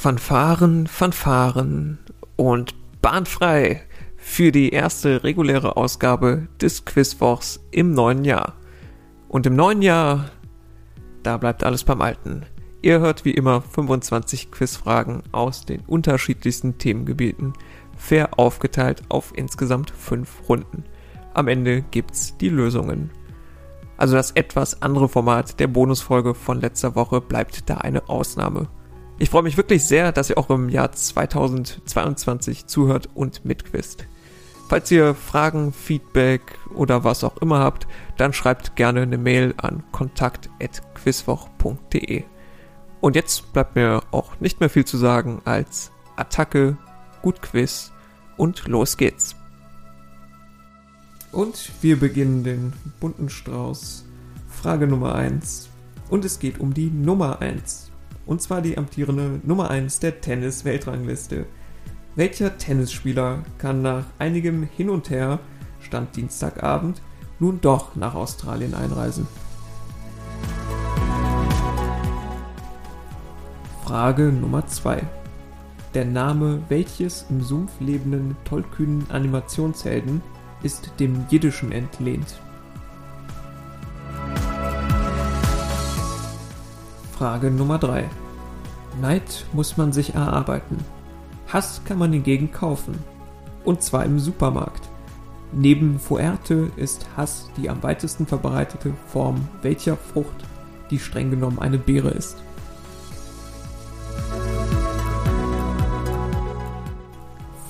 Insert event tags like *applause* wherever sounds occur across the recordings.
Fanfaren, Fanfaren und bahnfrei für die erste reguläre Ausgabe des Quizwochs im neuen Jahr. Und im neuen Jahr, da bleibt alles beim Alten. Ihr hört wie immer 25 Quizfragen aus den unterschiedlichsten Themengebieten, fair aufgeteilt auf insgesamt 5 Runden. Am Ende gibt's die Lösungen. Also das etwas andere Format der Bonusfolge von letzter Woche bleibt da eine Ausnahme. Ich freue mich wirklich sehr, dass ihr auch im Jahr 2022 zuhört und mitquizt. Falls ihr Fragen, Feedback oder was auch immer habt, dann schreibt gerne eine Mail an kontakt.quizwoch.de. Und jetzt bleibt mir auch nicht mehr viel zu sagen als Attacke, gut Quiz und los geht's. Und wir beginnen den bunten Strauß. Frage Nummer 1. Und es geht um die Nummer 1 und zwar die amtierende Nummer 1 der Tennis-Weltrangliste. Welcher Tennisspieler kann nach einigem Hin und Her, Stand Dienstagabend, nun doch nach Australien einreisen? Frage Nummer 2. Der Name welches im Sumpf lebenden tollkühnen Animationshelden ist dem Jiddischen entlehnt? Frage Nummer 3. Neid muss man sich erarbeiten. Hass kann man hingegen kaufen. Und zwar im Supermarkt. Neben Fuerte ist Hass die am weitesten verbreitete Form welcher Frucht, die streng genommen eine Beere ist.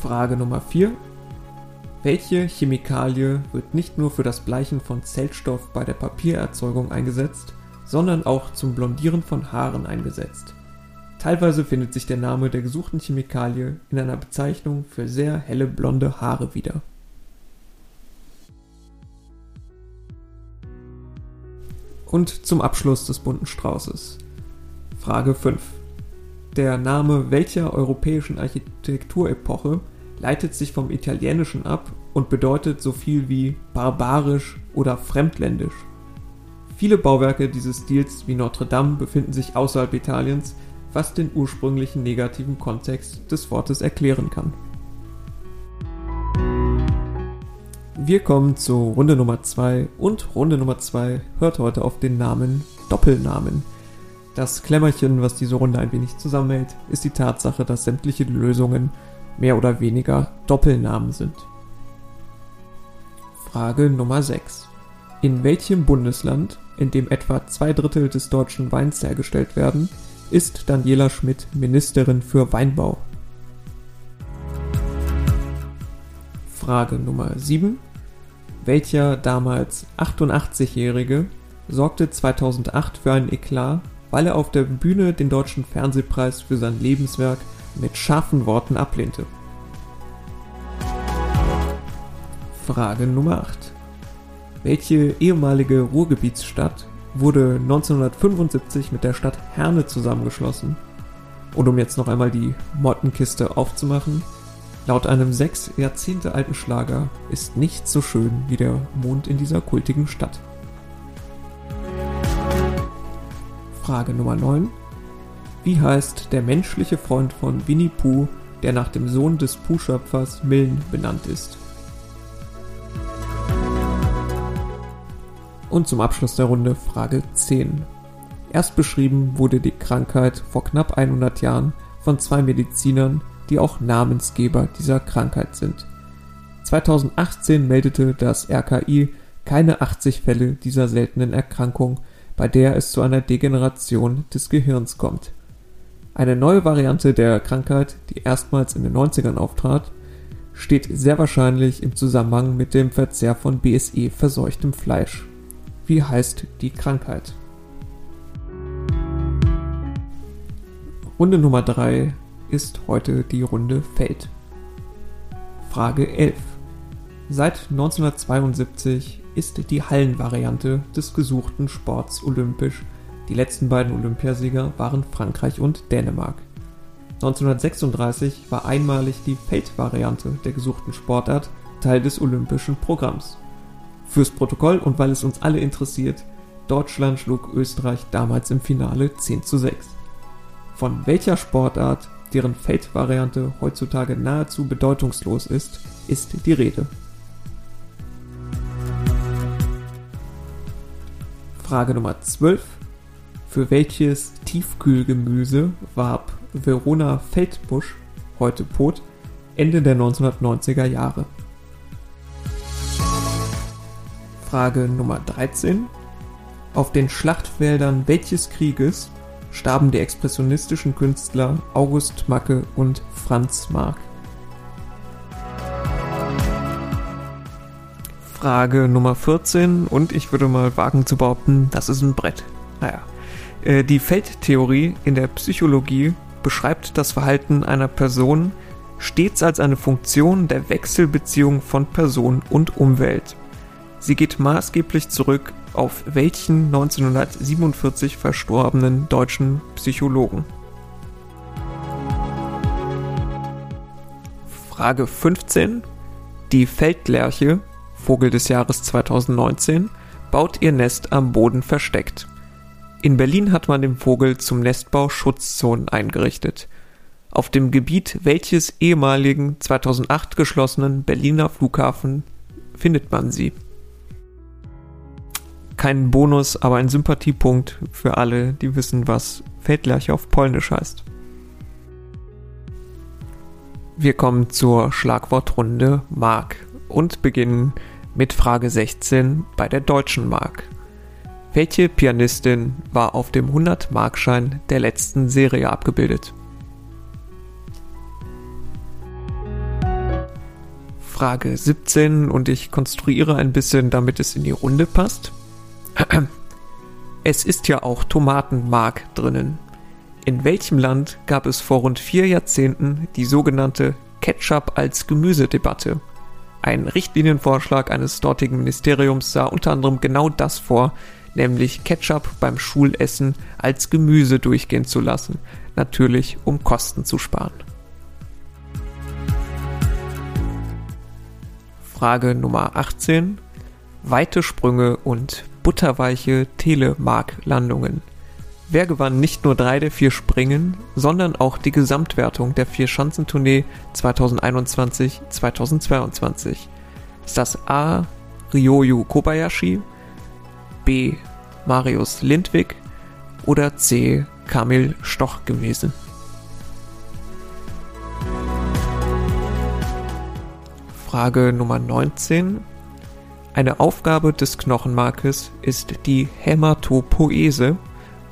Frage Nummer 4. Welche Chemikalie wird nicht nur für das Bleichen von Zellstoff bei der Papiererzeugung eingesetzt, sondern auch zum Blondieren von Haaren eingesetzt. Teilweise findet sich der Name der gesuchten Chemikalie in einer Bezeichnung für sehr helle blonde Haare wieder. Und zum Abschluss des bunten Straußes. Frage 5. Der Name welcher europäischen Architekturepoche leitet sich vom Italienischen ab und bedeutet so viel wie barbarisch oder fremdländisch. Viele Bauwerke dieses Stils wie Notre Dame befinden sich außerhalb Italiens, was den ursprünglichen negativen Kontext des Wortes erklären kann. Wir kommen zu Runde Nummer 2 und Runde Nummer 2 hört heute auf den Namen Doppelnamen. Das Klemmerchen, was diese Runde ein wenig zusammenhält, ist die Tatsache, dass sämtliche Lösungen mehr oder weniger Doppelnamen sind. Frage Nummer 6. In welchem Bundesland in dem etwa zwei Drittel des deutschen Weins hergestellt werden, ist Daniela Schmidt Ministerin für Weinbau. Frage Nummer 7. Welcher damals 88-Jährige sorgte 2008 für einen Eklat, weil er auf der Bühne den deutschen Fernsehpreis für sein Lebenswerk mit scharfen Worten ablehnte? Frage Nummer 8. Welche ehemalige Ruhrgebietsstadt wurde 1975 mit der Stadt Herne zusammengeschlossen? Und um jetzt noch einmal die Mottenkiste aufzumachen, laut einem sechs Jahrzehnte alten Schlager ist nichts so schön wie der Mond in dieser kultigen Stadt. Frage Nummer 9. Wie heißt der menschliche Freund von Winnie Pooh, der nach dem Sohn des Pooh-Schöpfers Millen benannt ist? Und zum Abschluss der Runde Frage 10. Erst beschrieben wurde die Krankheit vor knapp 100 Jahren von zwei Medizinern, die auch Namensgeber dieser Krankheit sind. 2018 meldete das RKI keine 80 Fälle dieser seltenen Erkrankung, bei der es zu einer Degeneration des Gehirns kommt. Eine neue Variante der Krankheit, die erstmals in den 90ern auftrat, steht sehr wahrscheinlich im Zusammenhang mit dem Verzehr von BSE verseuchtem Fleisch. Wie heißt die Krankheit? Runde Nummer 3 ist heute die Runde Feld. Frage 11. Seit 1972 ist die Hallenvariante des gesuchten Sports olympisch. Die letzten beiden Olympiasieger waren Frankreich und Dänemark. 1936 war einmalig die Feldvariante der gesuchten Sportart Teil des olympischen Programms. Fürs Protokoll und weil es uns alle interessiert, Deutschland schlug Österreich damals im Finale 10 zu 6. Von welcher Sportart deren Feldvariante heutzutage nahezu bedeutungslos ist, ist die Rede. Frage Nummer 12. Für welches Tiefkühlgemüse warb Verona Feldbusch, heute Pot, Ende der 1990er Jahre? Frage Nummer 13. Auf den Schlachtfeldern welches Krieges starben die expressionistischen Künstler August Macke und Franz Marc? Frage Nummer 14 und ich würde mal wagen zu behaupten, das ist ein Brett. Naja. Äh, die Feldtheorie in der Psychologie beschreibt das Verhalten einer Person stets als eine Funktion der Wechselbeziehung von Person und Umwelt. Sie geht maßgeblich zurück auf welchen 1947 verstorbenen deutschen Psychologen? Frage 15. Die Feldlerche, Vogel des Jahres 2019, baut ihr Nest am Boden versteckt. In Berlin hat man dem Vogel zum Nestbau Schutzzonen eingerichtet. Auf dem Gebiet welches ehemaligen 2008 geschlossenen Berliner Flughafen findet man sie? Kein Bonus, aber ein Sympathiepunkt für alle, die wissen, was Feldlerche auf Polnisch heißt. Wir kommen zur Schlagwortrunde Mark und beginnen mit Frage 16 bei der deutschen Mark. Welche Pianistin war auf dem 100-Markschein der letzten Serie abgebildet? Frage 17 und ich konstruiere ein bisschen, damit es in die Runde passt. *clears throat* Es ist ja auch Tomatenmark drinnen. In welchem Land gab es vor rund vier Jahrzehnten die sogenannte Ketchup als Gemüsedebatte? Ein Richtlinienvorschlag eines dortigen Ministeriums sah unter anderem genau das vor, nämlich Ketchup beim Schulessen als Gemüse durchgehen zu lassen, natürlich um Kosten zu sparen. Frage Nummer 18. Weite Sprünge und butterweiche Telemark-Landungen. Wer gewann nicht nur drei der vier Springen, sondern auch die Gesamtwertung der Vier-Schanzentournee 2021-2022? Ist das A. Ryoyu Kobayashi, B. Marius Lindwig oder C. Kamil Stoch gewesen? Frage Nummer 19. Eine Aufgabe des Knochenmarkes ist die Hämatopoese,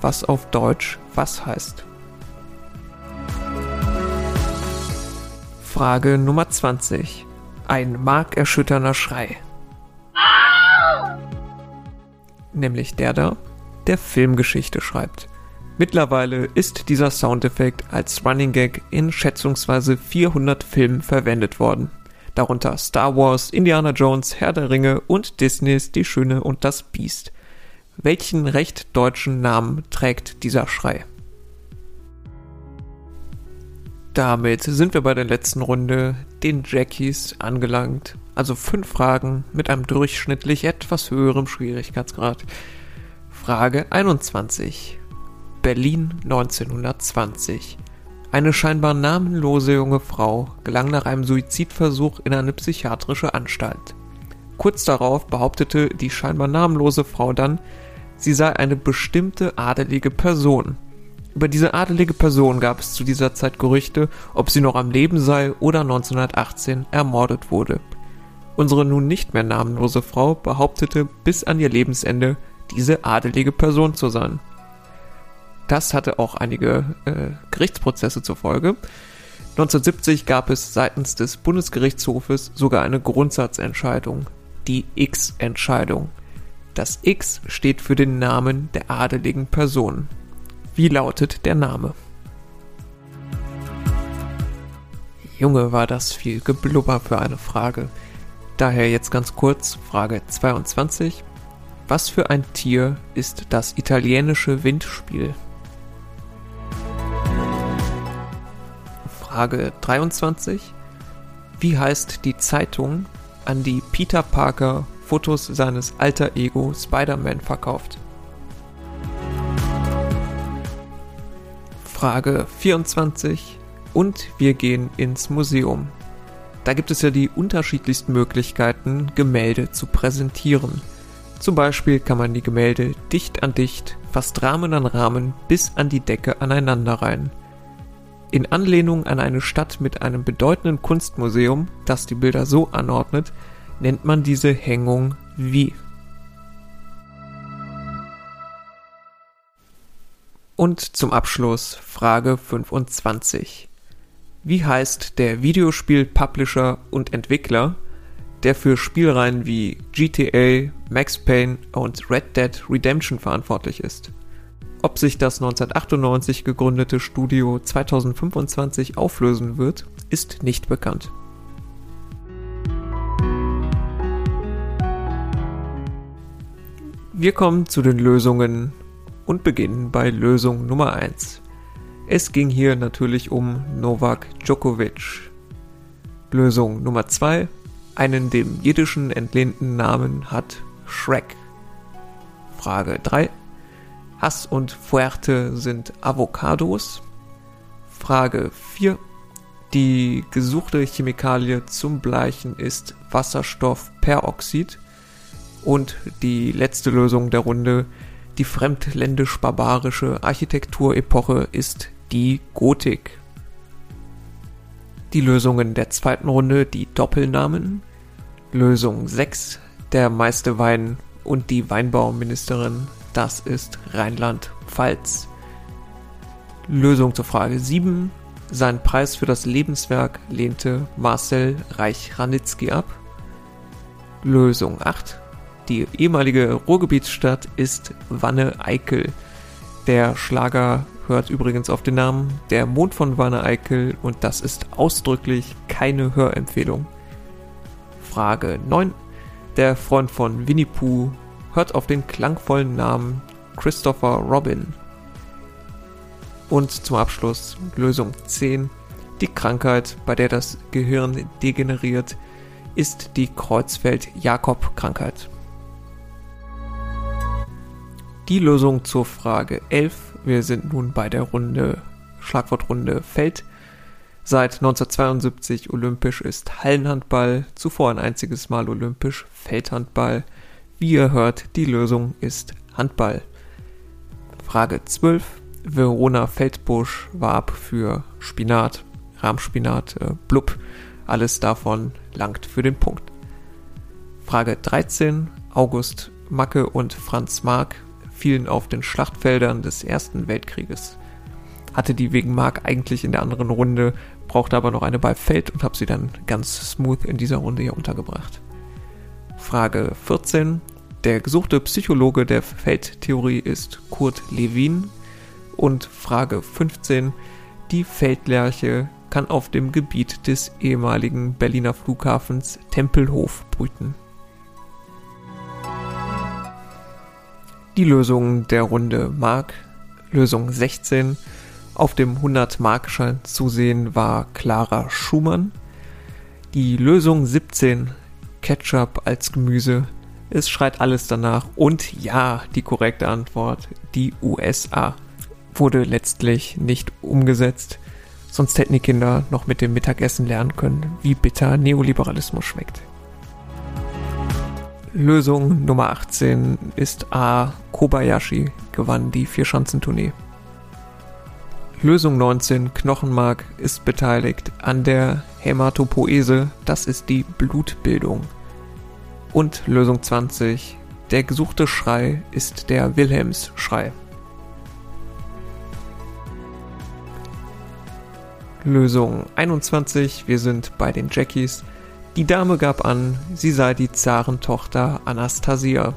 was auf Deutsch was heißt. Frage Nummer 20. Ein markerschütternder Schrei. Nämlich der da, der Filmgeschichte schreibt. Mittlerweile ist dieser Soundeffekt als Running Gag in schätzungsweise 400 Filmen verwendet worden darunter Star Wars, Indiana Jones, Herr der Ringe und Disneys Die Schöne und das Biest. Welchen recht deutschen Namen trägt dieser Schrei? Damit sind wir bei der letzten Runde, den Jackies, angelangt. Also fünf Fragen mit einem durchschnittlich etwas höherem Schwierigkeitsgrad. Frage 21. Berlin 1920. Eine scheinbar namenlose junge Frau gelang nach einem Suizidversuch in eine psychiatrische Anstalt. Kurz darauf behauptete die scheinbar namenlose Frau dann, sie sei eine bestimmte adelige Person. Über diese adelige Person gab es zu dieser Zeit Gerüchte, ob sie noch am Leben sei oder 1918 ermordet wurde. Unsere nun nicht mehr namenlose Frau behauptete bis an ihr Lebensende, diese adelige Person zu sein. Das hatte auch einige äh, Gerichtsprozesse zur Folge. 1970 gab es seitens des Bundesgerichtshofes sogar eine Grundsatzentscheidung, die X-Entscheidung. Das X steht für den Namen der adeligen Person. Wie lautet der Name? Junge, war das viel Geblubber für eine Frage. Daher jetzt ganz kurz Frage 22. Was für ein Tier ist das italienische Windspiel? Frage 23. Wie heißt die Zeitung, an die Peter Parker Fotos seines alter Ego Spider-Man verkauft? Frage 24. Und wir gehen ins Museum. Da gibt es ja die unterschiedlichsten Möglichkeiten, Gemälde zu präsentieren. Zum Beispiel kann man die Gemälde dicht an dicht, fast Rahmen an Rahmen bis an die Decke aneinanderreihen. In Anlehnung an eine Stadt mit einem bedeutenden Kunstmuseum, das die Bilder so anordnet, nennt man diese Hängung wie. Und zum Abschluss Frage 25. Wie heißt der Videospiel-Publisher und Entwickler, der für Spielreihen wie GTA, Max Payne und Red Dead Redemption verantwortlich ist? Ob sich das 1998 gegründete Studio 2025 auflösen wird, ist nicht bekannt. Wir kommen zu den Lösungen und beginnen bei Lösung Nummer 1. Es ging hier natürlich um Novak Djokovic. Lösung Nummer 2. Einen dem jiddischen entlehnten Namen hat Shrek. Frage 3. Hass und Fuerte sind Avocados. Frage 4. Die gesuchte Chemikalie zum Bleichen ist Wasserstoffperoxid. Und die letzte Lösung der Runde, die fremdländisch-barbarische Architekturepoche ist die Gotik. Die Lösungen der zweiten Runde, die Doppelnamen. Lösung 6, der meiste Wein und die Weinbauministerin, das ist Rheinland-Pfalz. Lösung zur Frage 7, seinen Preis für das Lebenswerk lehnte Marcel Reich-Ranitzky ab. Lösung 8, die ehemalige Ruhrgebietsstadt ist Wanne-Eickel. Der Schlager hört übrigens auf den Namen Der Mond von Wanne-Eickel und das ist ausdrücklich keine Hörempfehlung. Frage 9. Der Freund von Winnie Pooh hört auf den klangvollen Namen Christopher Robin. Und zum Abschluss Lösung 10. Die Krankheit, bei der das Gehirn degeneriert, ist die Kreuzfeld-Jakob-Krankheit. Die Lösung zur Frage 11 wir sind nun bei der Runde, Schlagwortrunde Feld. Seit 1972 olympisch ist Hallenhandball, zuvor ein einziges Mal olympisch Feldhandball. Wie ihr hört, die Lösung ist Handball. Frage 12. Verona Feldbusch warb für Spinat, Rahmspinat, äh, Blub. Alles davon langt für den Punkt. Frage 13. August Macke und Franz Mark fielen auf den Schlachtfeldern des Ersten Weltkrieges. Hatte die wegen Mark eigentlich in der anderen Runde, brauchte aber noch eine bei Feld und habe sie dann ganz smooth in dieser Runde hier untergebracht. Frage 14. Der gesuchte Psychologe der Feldtheorie ist Kurt Lewin. Und Frage 15. Die Feldlerche kann auf dem Gebiet des ehemaligen Berliner Flughafens Tempelhof brüten. Die Lösung der Runde Mark, Lösung 16, auf dem 100-Markschein zu sehen war Clara Schumann. Die Lösung 17, Ketchup als Gemüse, es schreit alles danach. Und ja, die korrekte Antwort, die USA, wurde letztlich nicht umgesetzt. Sonst hätten die Kinder noch mit dem Mittagessen lernen können, wie bitter Neoliberalismus schmeckt. Lösung Nummer 18 ist A. Kobayashi gewann die Vierschanzentournee. Lösung 19 Knochenmark ist beteiligt an der Hämatopoese, das ist die Blutbildung. Und Lösung 20 der gesuchte Schrei ist der Wilhelmsschrei. Lösung 21, wir sind bei den Jackies. Die Dame gab an, sie sei die Zarentochter Anastasia.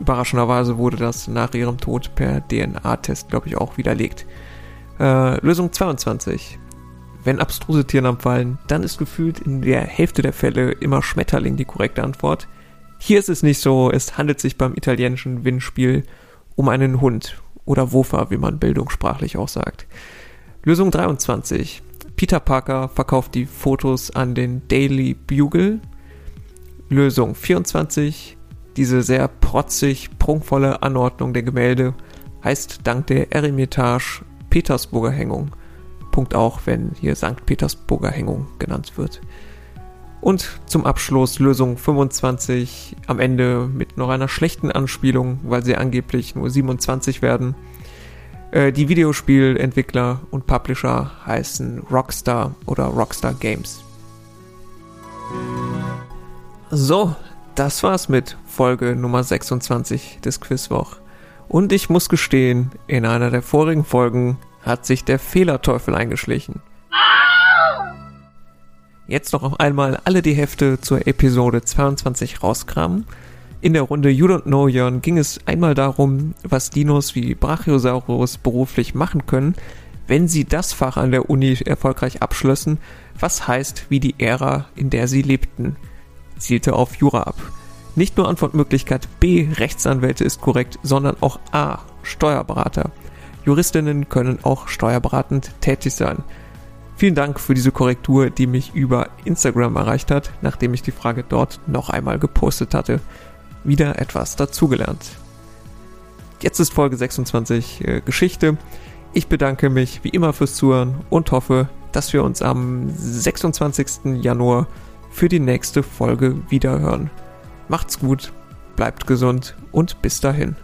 Überraschenderweise wurde das nach ihrem Tod per DNA-Test, glaube ich, auch widerlegt. Äh, Lösung 22. Wenn abstruse Tiernamen fallen, dann ist gefühlt in der Hälfte der Fälle immer Schmetterling die korrekte Antwort. Hier ist es nicht so, es handelt sich beim italienischen Windspiel um einen Hund oder Wofa, wie man bildungssprachlich auch sagt. Lösung 23. Peter Parker verkauft die Fotos an den Daily Bugle. Lösung 24. Diese sehr protzig, prunkvolle Anordnung der Gemälde heißt dank der Eremitage Petersburger Hängung. Punkt auch, wenn hier St. Petersburger Hängung genannt wird. Und zum Abschluss Lösung 25 am Ende mit noch einer schlechten Anspielung, weil sie angeblich nur 27 werden. Äh, die Videospielentwickler und Publisher heißen Rockstar oder Rockstar Games. So, das war's mit Folge Nummer 26 des Quizwoch. Und ich muss gestehen, in einer der vorigen Folgen hat sich der Fehlerteufel eingeschlichen. Jetzt noch einmal alle die Hefte zur Episode 22 rauskramen. In der Runde You Don't Know Jörn ging es einmal darum, was Dinos wie Brachiosaurus beruflich machen können, wenn sie das Fach an der Uni erfolgreich abschlössen, was heißt wie die Ära, in der sie lebten. Zielte auf Jura ab. Nicht nur Antwortmöglichkeit B, Rechtsanwälte ist korrekt, sondern auch A, Steuerberater. Juristinnen können auch steuerberatend tätig sein. Vielen Dank für diese Korrektur, die mich über Instagram erreicht hat, nachdem ich die Frage dort noch einmal gepostet hatte. Wieder etwas dazugelernt. Jetzt ist Folge 26 äh, Geschichte. Ich bedanke mich wie immer fürs Zuhören und hoffe, dass wir uns am 26. Januar für die nächste Folge wiederhören. Macht's gut, bleibt gesund und bis dahin.